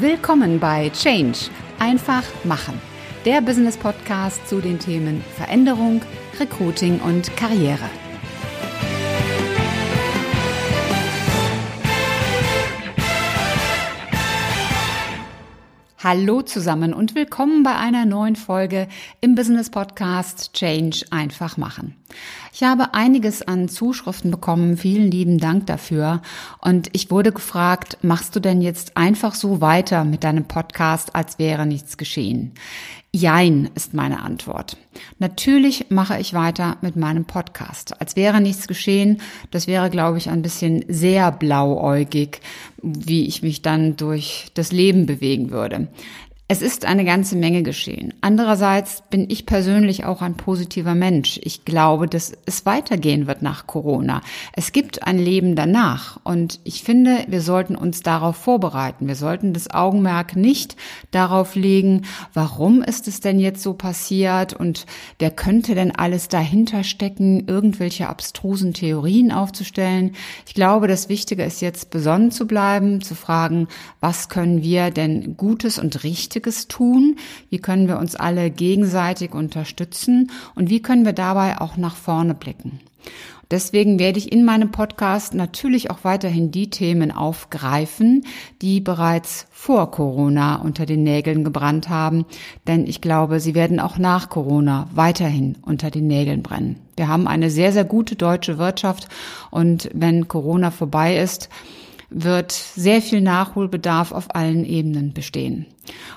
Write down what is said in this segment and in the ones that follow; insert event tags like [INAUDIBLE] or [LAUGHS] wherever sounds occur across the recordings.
Willkommen bei Change. Einfach machen. Der Business Podcast zu den Themen Veränderung, Recruiting und Karriere. Hallo zusammen und willkommen bei einer neuen Folge im Business Podcast Change einfach machen. Ich habe einiges an Zuschriften bekommen. Vielen lieben Dank dafür. Und ich wurde gefragt, machst du denn jetzt einfach so weiter mit deinem Podcast, als wäre nichts geschehen? Jein ist meine Antwort. Natürlich mache ich weiter mit meinem Podcast. Als wäre nichts geschehen. Das wäre, glaube ich, ein bisschen sehr blauäugig, wie ich mich dann durch das Leben bewegen würde. Es ist eine ganze Menge geschehen. Andererseits bin ich persönlich auch ein positiver Mensch. Ich glaube, dass es weitergehen wird nach Corona. Es gibt ein Leben danach und ich finde, wir sollten uns darauf vorbereiten. Wir sollten das Augenmerk nicht darauf legen, warum ist es denn jetzt so passiert und wer könnte denn alles dahinter stecken, irgendwelche abstrusen Theorien aufzustellen. Ich glaube, das Wichtige ist jetzt besonnen zu bleiben, zu fragen, was können wir denn Gutes und Richtiges Wichtiges tun? Wie können wir uns alle gegenseitig unterstützen? Und wie können wir dabei auch nach vorne blicken? Deswegen werde ich in meinem Podcast natürlich auch weiterhin die Themen aufgreifen, die bereits vor Corona unter den Nägeln gebrannt haben, denn ich glaube, sie werden auch nach Corona weiterhin unter den Nägeln brennen. Wir haben eine sehr, sehr gute deutsche Wirtschaft und wenn Corona vorbei ist, wird sehr viel Nachholbedarf auf allen Ebenen bestehen.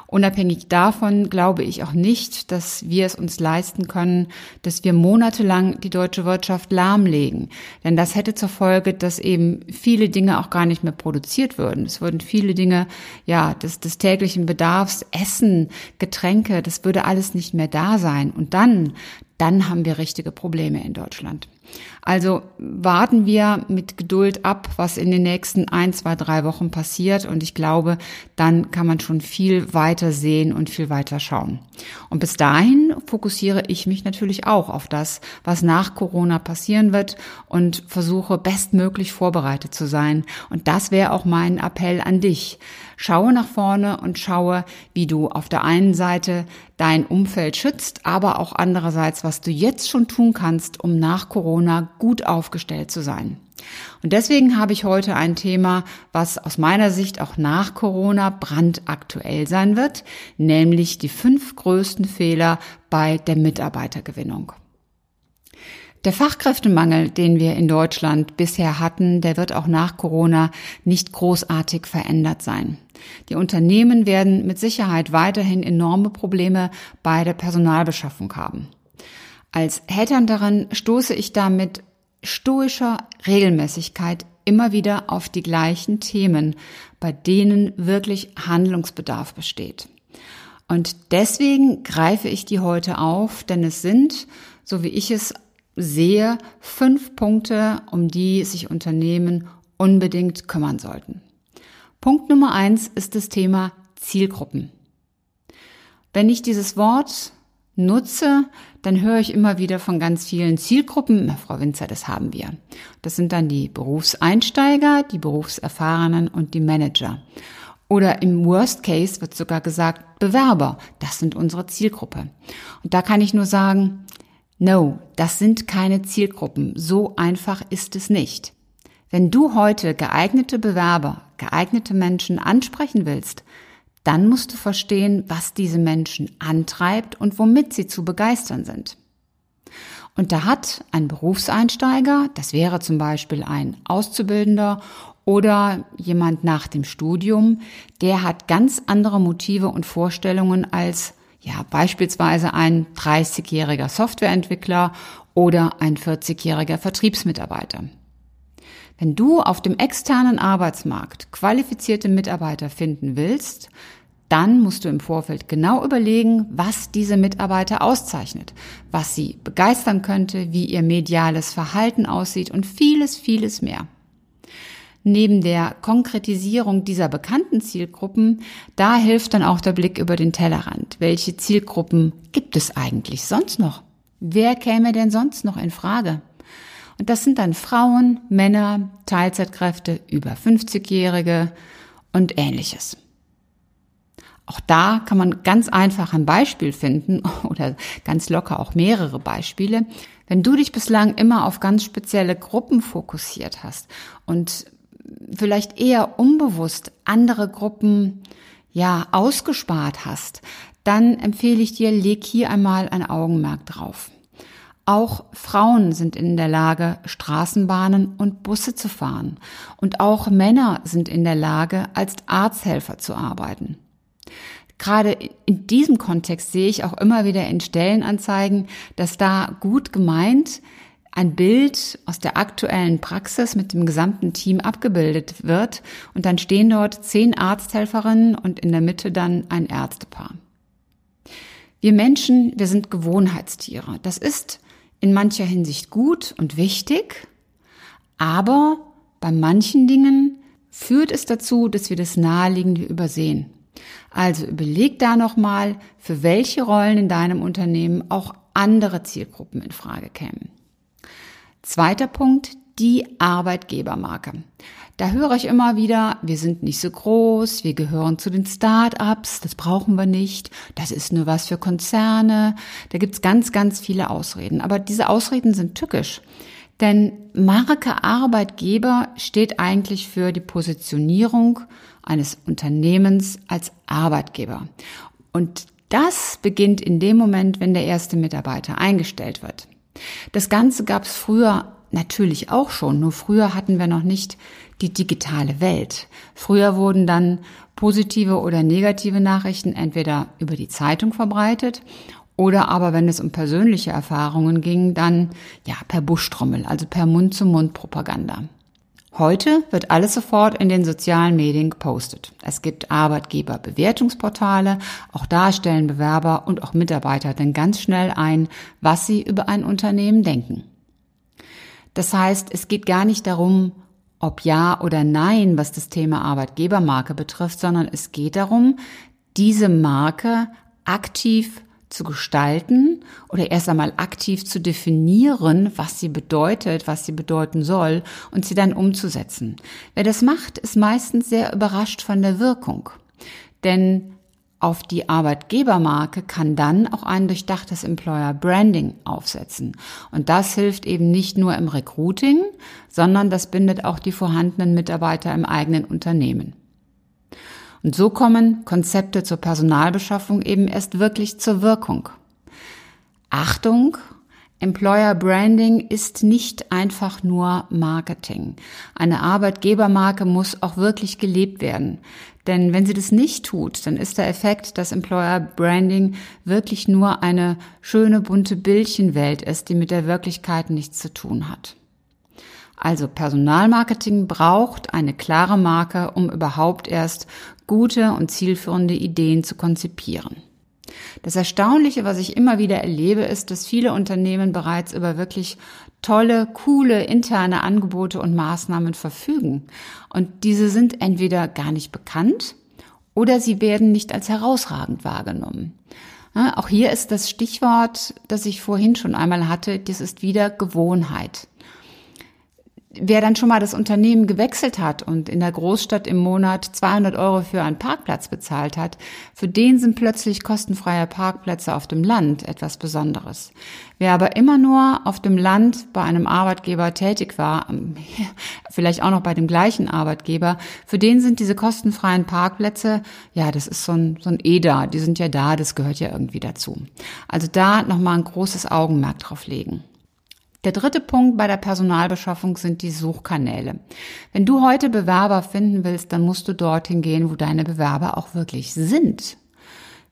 Unabhängig davon glaube ich auch nicht, dass wir es uns leisten können, dass wir monatelang die deutsche Wirtschaft lahmlegen. Denn das hätte zur Folge, dass eben viele Dinge auch gar nicht mehr produziert würden. Es würden viele Dinge, ja, des, des täglichen Bedarfs, Essen, Getränke, das würde alles nicht mehr da sein. Und dann, dann haben wir richtige Probleme in Deutschland. Also warten wir mit Geduld ab, was in den nächsten ein, zwei, drei Wochen passiert. Und ich glaube, dann kann man schon viel weiter sehen und viel weiter schauen. Und bis dahin fokussiere ich mich natürlich auch auf das, was nach Corona passieren wird und versuche bestmöglich vorbereitet zu sein. Und das wäre auch mein Appell an dich. Schaue nach vorne und schaue, wie du auf der einen Seite dein Umfeld schützt, aber auch andererseits, was du jetzt schon tun kannst, um nach Corona gut aufgestellt zu sein. Und deswegen habe ich heute ein Thema, was aus meiner Sicht auch nach Corona brandaktuell sein wird, nämlich die fünf größten Fehler bei der Mitarbeitergewinnung. Der Fachkräftemangel, den wir in Deutschland bisher hatten, der wird auch nach Corona nicht großartig verändert sein. Die Unternehmen werden mit Sicherheit weiterhin enorme Probleme bei der Personalbeschaffung haben. Als Headhunterin stoße ich damit stoischer Regelmäßigkeit immer wieder auf die gleichen Themen, bei denen wirklich Handlungsbedarf besteht. Und deswegen greife ich die heute auf, denn es sind, so wie ich es sehe, fünf Punkte, um die sich Unternehmen unbedingt kümmern sollten. Punkt Nummer eins ist das Thema Zielgruppen. Wenn ich dieses Wort nutze, dann höre ich immer wieder von ganz vielen Zielgruppen. Frau Winzer, das haben wir. Das sind dann die Berufseinsteiger, die Berufserfahrenen und die Manager. Oder im Worst Case wird sogar gesagt, Bewerber, das sind unsere Zielgruppe. Und da kann ich nur sagen, no, das sind keine Zielgruppen. So einfach ist es nicht. Wenn du heute geeignete Bewerber, geeignete Menschen ansprechen willst, dann musst du verstehen, was diese Menschen antreibt und womit sie zu begeistern sind. Und da hat ein Berufseinsteiger, das wäre zum Beispiel ein Auszubildender oder jemand nach dem Studium, der hat ganz andere Motive und Vorstellungen als ja beispielsweise ein 30-jähriger Softwareentwickler oder ein 40-jähriger Vertriebsmitarbeiter. Wenn du auf dem externen Arbeitsmarkt qualifizierte Mitarbeiter finden willst, dann musst du im Vorfeld genau überlegen, was diese Mitarbeiter auszeichnet, was sie begeistern könnte, wie ihr mediales Verhalten aussieht und vieles, vieles mehr. Neben der Konkretisierung dieser bekannten Zielgruppen, da hilft dann auch der Blick über den Tellerrand. Welche Zielgruppen gibt es eigentlich sonst noch? Wer käme denn sonst noch in Frage? Und das sind dann Frauen, Männer, Teilzeitkräfte, über 50-Jährige und ähnliches. Auch da kann man ganz einfach ein Beispiel finden [LAUGHS] oder ganz locker auch mehrere Beispiele. Wenn du dich bislang immer auf ganz spezielle Gruppen fokussiert hast und vielleicht eher unbewusst andere Gruppen ja ausgespart hast, dann empfehle ich dir, leg hier einmal ein Augenmerk drauf. Auch Frauen sind in der Lage, Straßenbahnen und Busse zu fahren. Und auch Männer sind in der Lage, als Arzthelfer zu arbeiten. Gerade in diesem Kontext sehe ich auch immer wieder in Stellenanzeigen, dass da gut gemeint ein Bild aus der aktuellen Praxis mit dem gesamten Team abgebildet wird und dann stehen dort zehn Arzthelferinnen und in der Mitte dann ein Ärztepaar. Wir Menschen, wir sind Gewohnheitstiere. Das ist in mancher Hinsicht gut und wichtig, aber bei manchen Dingen führt es dazu, dass wir das Naheliegende übersehen. Also überleg da nochmal, für welche Rollen in deinem Unternehmen auch andere Zielgruppen in Frage kämen. Zweiter Punkt, die Arbeitgebermarke. Da höre ich immer wieder, wir sind nicht so groß, wir gehören zu den Start-ups, das brauchen wir nicht, das ist nur was für Konzerne. Da gibt's ganz, ganz viele Ausreden. Aber diese Ausreden sind tückisch. Denn Marke Arbeitgeber steht eigentlich für die Positionierung eines Unternehmens als Arbeitgeber. Und das beginnt in dem Moment, wenn der erste Mitarbeiter eingestellt wird. Das Ganze gab es früher natürlich auch schon, nur früher hatten wir noch nicht die digitale Welt. Früher wurden dann positive oder negative Nachrichten entweder über die Zeitung verbreitet oder aber, wenn es um persönliche Erfahrungen ging, dann ja per Buschtrommel, also per Mund-zu-Mund-Propaganda. Heute wird alles sofort in den sozialen Medien gepostet. Es gibt Arbeitgeberbewertungsportale, auch da stellen Bewerber und auch Mitarbeiter dann ganz schnell ein, was sie über ein Unternehmen denken. Das heißt, es geht gar nicht darum, ob ja oder nein, was das Thema Arbeitgebermarke betrifft, sondern es geht darum, diese Marke aktiv zu gestalten oder erst einmal aktiv zu definieren, was sie bedeutet, was sie bedeuten soll und sie dann umzusetzen. Wer das macht, ist meistens sehr überrascht von der Wirkung. Denn auf die Arbeitgebermarke kann dann auch ein durchdachtes Employer Branding aufsetzen. Und das hilft eben nicht nur im Recruiting, sondern das bindet auch die vorhandenen Mitarbeiter im eigenen Unternehmen. Und so kommen Konzepte zur Personalbeschaffung eben erst wirklich zur Wirkung. Achtung, Employer Branding ist nicht einfach nur Marketing. Eine Arbeitgebermarke muss auch wirklich gelebt werden. Denn wenn sie das nicht tut, dann ist der Effekt, dass Employer Branding wirklich nur eine schöne bunte Bildchenwelt ist, die mit der Wirklichkeit nichts zu tun hat. Also Personalmarketing braucht eine klare Marke, um überhaupt erst gute und zielführende Ideen zu konzipieren. Das Erstaunliche, was ich immer wieder erlebe, ist, dass viele Unternehmen bereits über wirklich tolle, coole interne Angebote und Maßnahmen verfügen. Und diese sind entweder gar nicht bekannt oder sie werden nicht als herausragend wahrgenommen. auch hier ist das Stichwort, das ich vorhin schon einmal hatte, das ist wieder Gewohnheit wer dann schon mal das Unternehmen gewechselt hat und in der Großstadt im Monat 200 Euro für einen Parkplatz bezahlt hat, für den sind plötzlich kostenfreie Parkplätze auf dem Land etwas Besonderes. Wer aber immer nur auf dem Land bei einem Arbeitgeber tätig war, ähm, [LAUGHS] vielleicht auch noch bei dem gleichen Arbeitgeber, für den sind diese kostenfreien Parkplätze, ja, das ist so ein, so ein EDA, die sind ja da, das gehört ja irgendwie dazu. Also da nochmal ein großes Augenmerk drauf legen. Der dritte Punkt bei der Personalbeschaffung sind die Suchkanäle. Wenn du heute Bewerber finden willst, dann musst du dorthin gehen, wo deine Bewerber auch wirklich sind.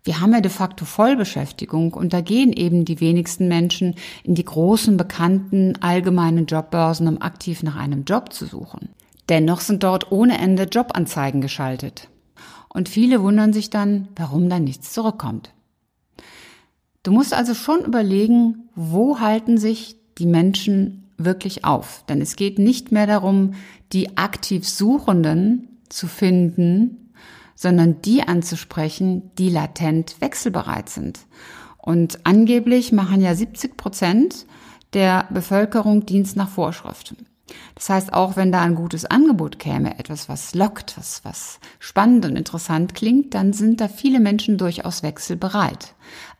Wir haben ja de facto Vollbeschäftigung und da gehen eben die wenigsten Menschen in die großen, bekannten, allgemeinen Jobbörsen, um aktiv nach einem Job zu suchen. Dennoch sind dort ohne Ende Jobanzeigen geschaltet. Und viele wundern sich dann, warum da nichts zurückkommt. Du musst also schon überlegen, wo halten sich die Menschen wirklich auf. Denn es geht nicht mehr darum, die aktiv Suchenden zu finden, sondern die anzusprechen, die latent wechselbereit sind. Und angeblich machen ja 70 Prozent der Bevölkerung Dienst nach Vorschrift. Das heißt, auch wenn da ein gutes Angebot käme, etwas, was lockt, was, was spannend und interessant klingt, dann sind da viele Menschen durchaus wechselbereit.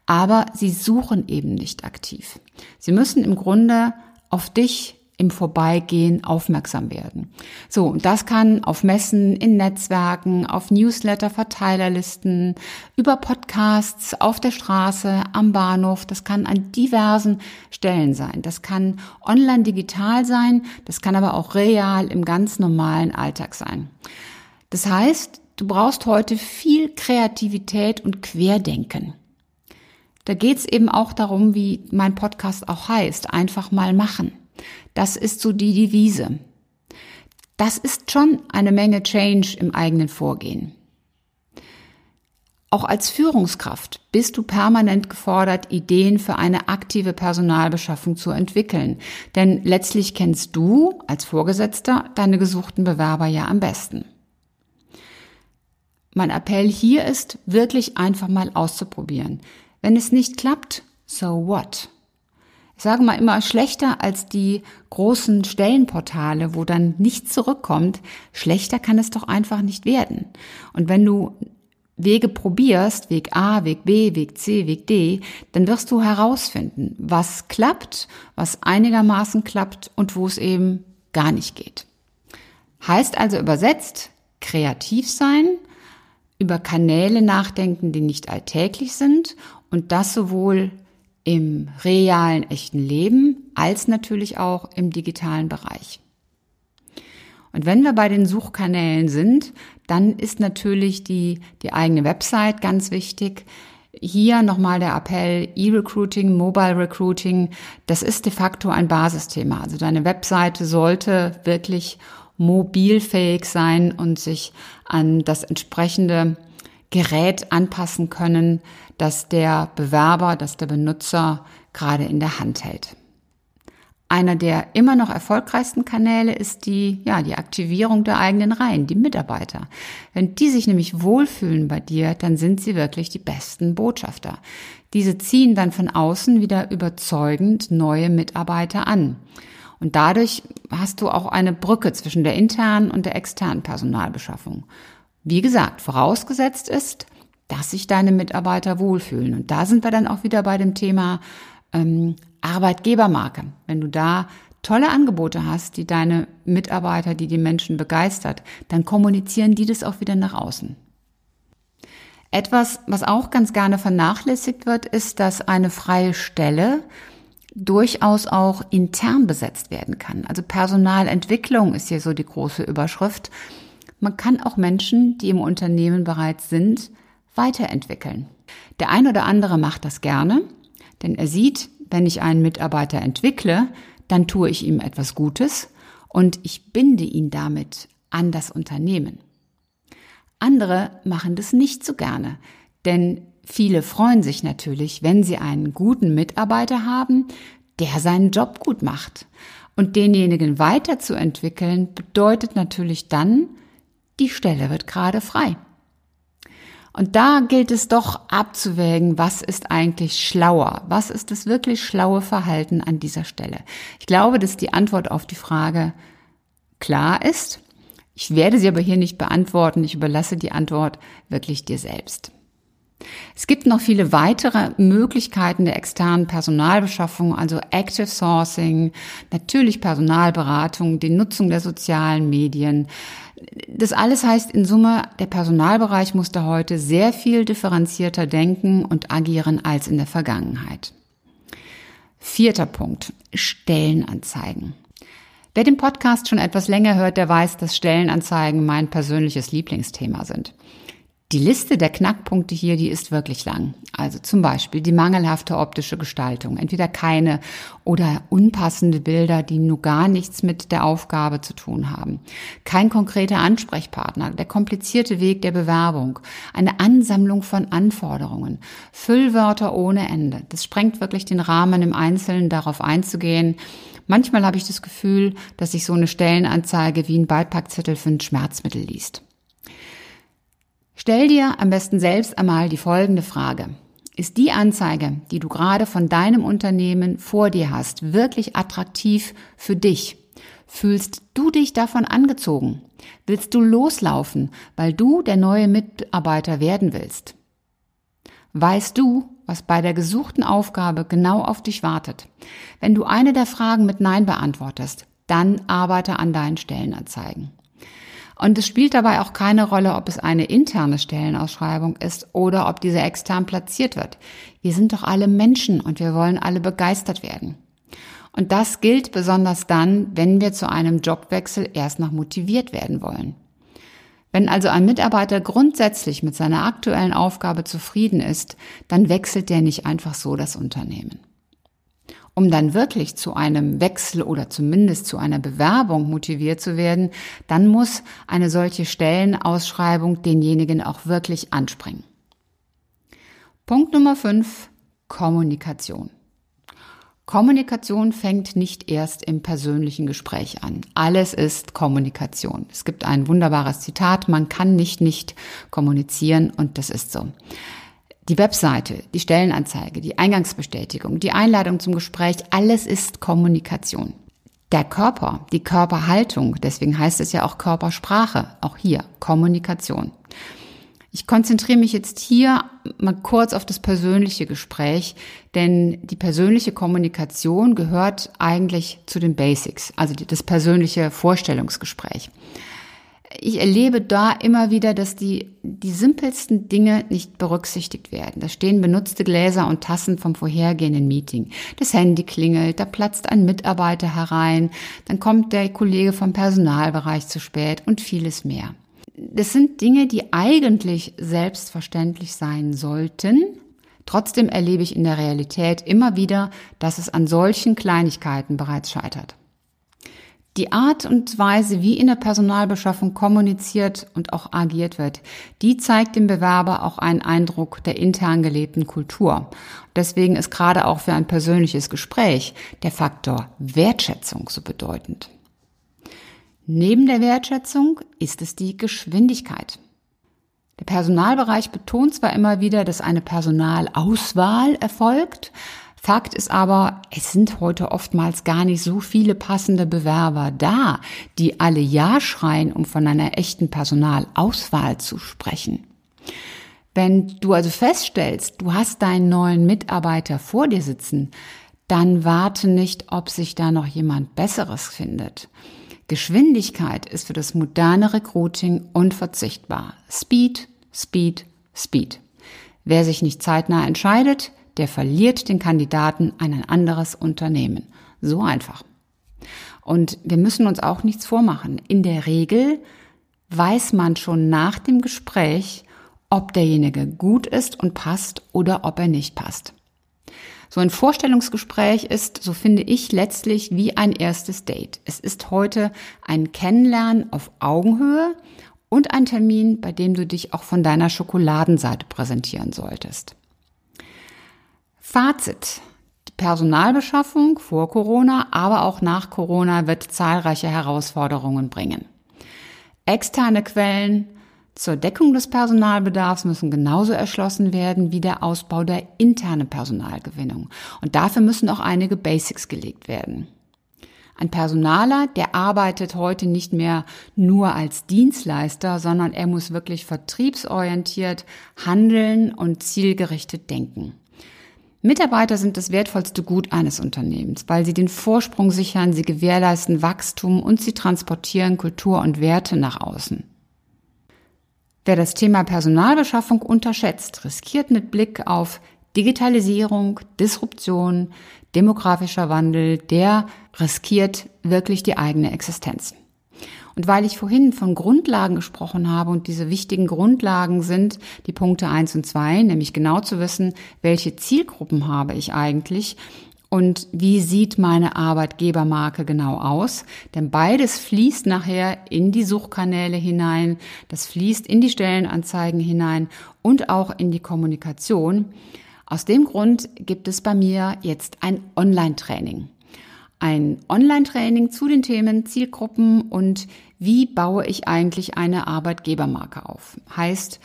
Aber sie suchen eben nicht aktiv. Sie müssen im Grunde auf dich im Vorbeigehen aufmerksam werden. So, und das kann auf Messen, in Netzwerken, auf Newsletter, Verteilerlisten, über Podcasts, auf der Straße, am Bahnhof, das kann an diversen Stellen sein. Das kann online digital sein, das kann aber auch real im ganz normalen Alltag sein. Das heißt, du brauchst heute viel Kreativität und Querdenken. Da geht's eben auch darum, wie mein Podcast auch heißt, einfach mal machen. Das ist so die Devise. Das ist schon eine Menge Change im eigenen Vorgehen. Auch als Führungskraft bist du permanent gefordert, Ideen für eine aktive Personalbeschaffung zu entwickeln. Denn letztlich kennst du als Vorgesetzter deine gesuchten Bewerber ja am besten. Mein Appell hier ist, wirklich einfach mal auszuprobieren. Wenn es nicht klappt, so what? ich sage mal immer, schlechter als die großen Stellenportale, wo dann nichts zurückkommt, schlechter kann es doch einfach nicht werden. Und wenn du Wege probierst, Weg A, Weg B, Weg C, Weg D, dann wirst du herausfinden, was klappt, was einigermaßen klappt und wo es eben gar nicht geht. Heißt also übersetzt, kreativ sein, über Kanäle nachdenken, die nicht alltäglich sind und das sowohl im realen, echten Leben als natürlich auch im digitalen Bereich. Und wenn wir bei den Suchkanälen sind, dann ist natürlich die, die eigene Website ganz wichtig. Hier nochmal der Appell, E-Recruiting, Mobile Recruiting, das ist de facto ein Basisthema. Also deine Webseite sollte wirklich mobilfähig sein und sich an das entsprechende Gerät anpassen können, das der Bewerber, das der Benutzer gerade in der Hand hält. Einer der immer noch erfolgreichsten Kanäle ist die, ja, die Aktivierung der eigenen Reihen, die Mitarbeiter. Wenn die sich nämlich wohlfühlen bei dir, dann sind sie wirklich die besten Botschafter. Diese ziehen dann von außen wieder überzeugend neue Mitarbeiter an. Und dadurch hast du auch eine Brücke zwischen der internen und der externen Personalbeschaffung. Wie gesagt, vorausgesetzt ist, dass sich deine Mitarbeiter wohlfühlen. Und da sind wir dann auch wieder bei dem Thema ähm, Arbeitgebermarke. Wenn du da tolle Angebote hast, die deine Mitarbeiter, die die Menschen begeistert, dann kommunizieren die das auch wieder nach außen. Etwas, was auch ganz gerne vernachlässigt wird, ist, dass eine freie Stelle durchaus auch intern besetzt werden kann. Also Personalentwicklung ist hier so die große Überschrift. Man kann auch Menschen, die im Unternehmen bereits sind, weiterentwickeln. Der ein oder andere macht das gerne, denn er sieht, wenn ich einen Mitarbeiter entwickle, dann tue ich ihm etwas Gutes und ich binde ihn damit an das Unternehmen. Andere machen das nicht so gerne, denn viele freuen sich natürlich, wenn sie einen guten Mitarbeiter haben, der seinen Job gut macht. Und denjenigen weiterzuentwickeln bedeutet natürlich dann, die Stelle wird gerade frei. Und da gilt es doch abzuwägen, was ist eigentlich schlauer? Was ist das wirklich schlaue Verhalten an dieser Stelle? Ich glaube, dass die Antwort auf die Frage klar ist. Ich werde sie aber hier nicht beantworten. Ich überlasse die Antwort wirklich dir selbst. Es gibt noch viele weitere Möglichkeiten der externen Personalbeschaffung, also Active Sourcing, natürlich Personalberatung, die Nutzung der sozialen Medien. Das alles heißt in Summe, der Personalbereich musste heute sehr viel differenzierter denken und agieren als in der Vergangenheit. Vierter Punkt, Stellenanzeigen. Wer den Podcast schon etwas länger hört, der weiß, dass Stellenanzeigen mein persönliches Lieblingsthema sind. Die Liste der Knackpunkte hier, die ist wirklich lang. Also zum Beispiel die mangelhafte optische Gestaltung, entweder keine oder unpassende Bilder, die nur gar nichts mit der Aufgabe zu tun haben. Kein konkreter Ansprechpartner, der komplizierte Weg der Bewerbung, eine Ansammlung von Anforderungen, Füllwörter ohne Ende. Das sprengt wirklich den Rahmen im Einzelnen darauf einzugehen. Manchmal habe ich das Gefühl, dass sich so eine Stellenanzeige wie ein Beipackzettel für ein Schmerzmittel liest. Stell dir am besten selbst einmal die folgende Frage. Ist die Anzeige, die du gerade von deinem Unternehmen vor dir hast, wirklich attraktiv für dich, Fühlst du dich davon angezogen? Willst du loslaufen, weil du der neue Mitarbeiter werden willst? Weißt du, was bei der gesuchten Aufgabe genau auf dich wartet? Wenn du eine der Fragen mit Nein beantwortest, dann arbeite an deinen Stellenanzeigen. Und es spielt dabei auch keine Rolle, ob es eine interne Stellenausschreibung ist oder ob diese extern platziert wird. Wir sind doch alle Menschen und wir wollen alle begeistert werden. Und das gilt besonders dann, wenn wir zu einem Jobwechsel erst noch motiviert werden wollen. Wenn also ein Mitarbeiter grundsätzlich mit seiner aktuellen Aufgabe zufrieden ist, dann wechselt der nicht einfach so das Unternehmen. Um dann wirklich zu einem Wechsel oder zumindest zu einer Bewerbung motiviert zu werden, dann muss eine solche Stellenausschreibung denjenigen auch wirklich anspringen. Punkt Nummer 5. Kommunikation. Kommunikation fängt nicht erst im persönlichen Gespräch an. Alles ist Kommunikation. Es gibt ein wunderbares Zitat, man kann nicht nicht kommunizieren und das ist so. Die Webseite, die Stellenanzeige, die Eingangsbestätigung, die Einladung zum Gespräch, alles ist Kommunikation. Der Körper, die Körperhaltung, deswegen heißt es ja auch Körpersprache, auch hier Kommunikation. Ich konzentriere mich jetzt hier mal kurz auf das persönliche Gespräch, denn die persönliche Kommunikation gehört eigentlich zu den Basics, also das persönliche Vorstellungsgespräch. Ich erlebe da immer wieder, dass die, die simpelsten Dinge nicht berücksichtigt werden. Da stehen benutzte Gläser und Tassen vom vorhergehenden Meeting. Das Handy klingelt, da platzt ein Mitarbeiter herein, dann kommt der Kollege vom Personalbereich zu spät und vieles mehr das sind Dinge, die eigentlich selbstverständlich sein sollten. Trotzdem erlebe ich in der Realität immer wieder, dass es an solchen Kleinigkeiten bereits scheitert. Die Art und Weise, wie in der Personalbeschaffung kommuniziert und auch agiert wird, die zeigt dem Bewerber auch einen Eindruck der intern gelebten Kultur. Deswegen ist gerade auch für ein persönliches Gespräch der Faktor Wertschätzung so bedeutend. Neben der Wertschätzung ist es die Geschwindigkeit. Der Personalbereich betont zwar immer wieder, dass eine Personalauswahl erfolgt, Fakt ist aber, es sind heute oftmals gar nicht so viele passende Bewerber da, die alle Ja schreien, um von einer echten Personalauswahl zu sprechen. Wenn du also feststellst, du hast deinen neuen Mitarbeiter vor dir sitzen, dann warte nicht, ob sich da noch jemand Besseres findet. Geschwindigkeit ist für das moderne Recruiting unverzichtbar. Speed, Speed, Speed. Wer sich nicht zeitnah entscheidet, der verliert den Kandidaten an ein anderes Unternehmen. So einfach. Und wir müssen uns auch nichts vormachen. In der Regel weiß man schon nach dem Gespräch, ob derjenige gut ist und passt oder ob er nicht passt. So ein Vorstellungsgespräch ist, so finde ich, letztlich wie ein erstes Date. Es ist heute ein Kennenlernen auf Augenhöhe und ein Termin, bei dem du dich auch von deiner Schokoladenseite präsentieren solltest. Fazit. Die Personalbeschaffung vor Corona, aber auch nach Corona wird zahlreiche Herausforderungen bringen. Externe Quellen, zur Deckung des Personalbedarfs müssen genauso erschlossen werden wie der Ausbau der internen Personalgewinnung. Und dafür müssen auch einige Basics gelegt werden. Ein Personaler, der arbeitet heute nicht mehr nur als Dienstleister, sondern er muss wirklich vertriebsorientiert handeln und zielgerichtet denken. Mitarbeiter sind das wertvollste Gut eines Unternehmens, weil sie den Vorsprung sichern, sie gewährleisten Wachstum und sie transportieren Kultur und Werte nach außen. Wer das Thema Personalbeschaffung unterschätzt, riskiert mit Blick auf Digitalisierung, Disruption, demografischer Wandel, der riskiert wirklich die eigene Existenz. Und weil ich vorhin von Grundlagen gesprochen habe und diese wichtigen Grundlagen sind die Punkte eins und zwei, nämlich genau zu wissen, welche Zielgruppen habe ich eigentlich und wie sieht meine Arbeitgebermarke genau aus? Denn beides fließt nachher in die Suchkanäle hinein, das fließt in die Stellenanzeigen hinein und auch in die Kommunikation. Aus dem Grund gibt es bei mir jetzt ein Online-Training. Ein Online-Training zu den Themen Zielgruppen und wie baue ich eigentlich eine Arbeitgebermarke auf. Heißt,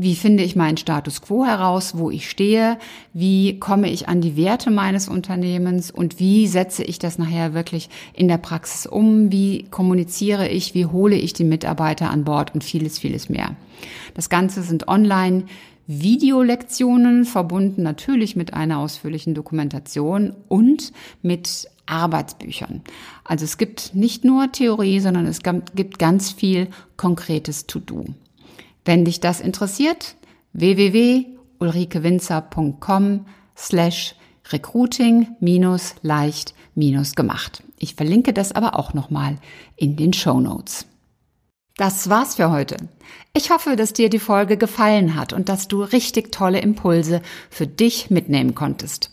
wie finde ich meinen Status quo heraus, wo ich stehe, wie komme ich an die Werte meines Unternehmens? Und wie setze ich das nachher wirklich in der Praxis um, wie kommuniziere ich, wie hole ich die Mitarbeiter an Bord? Und vieles, vieles mehr. Das Ganze sind online Videolektionen, verbunden natürlich mit einer ausführlichen Dokumentation und mit Arbeitsbüchern. Also es gibt nicht nur Theorie, sondern es gibt ganz viel konkretes To-Do. Wenn dich das interessiert, www.ulrikewinzer.com slash recruiting minus leicht minus gemacht. Ich verlinke das aber auch nochmal in den Show Notes. Das war's für heute. Ich hoffe, dass dir die Folge gefallen hat und dass du richtig tolle Impulse für dich mitnehmen konntest.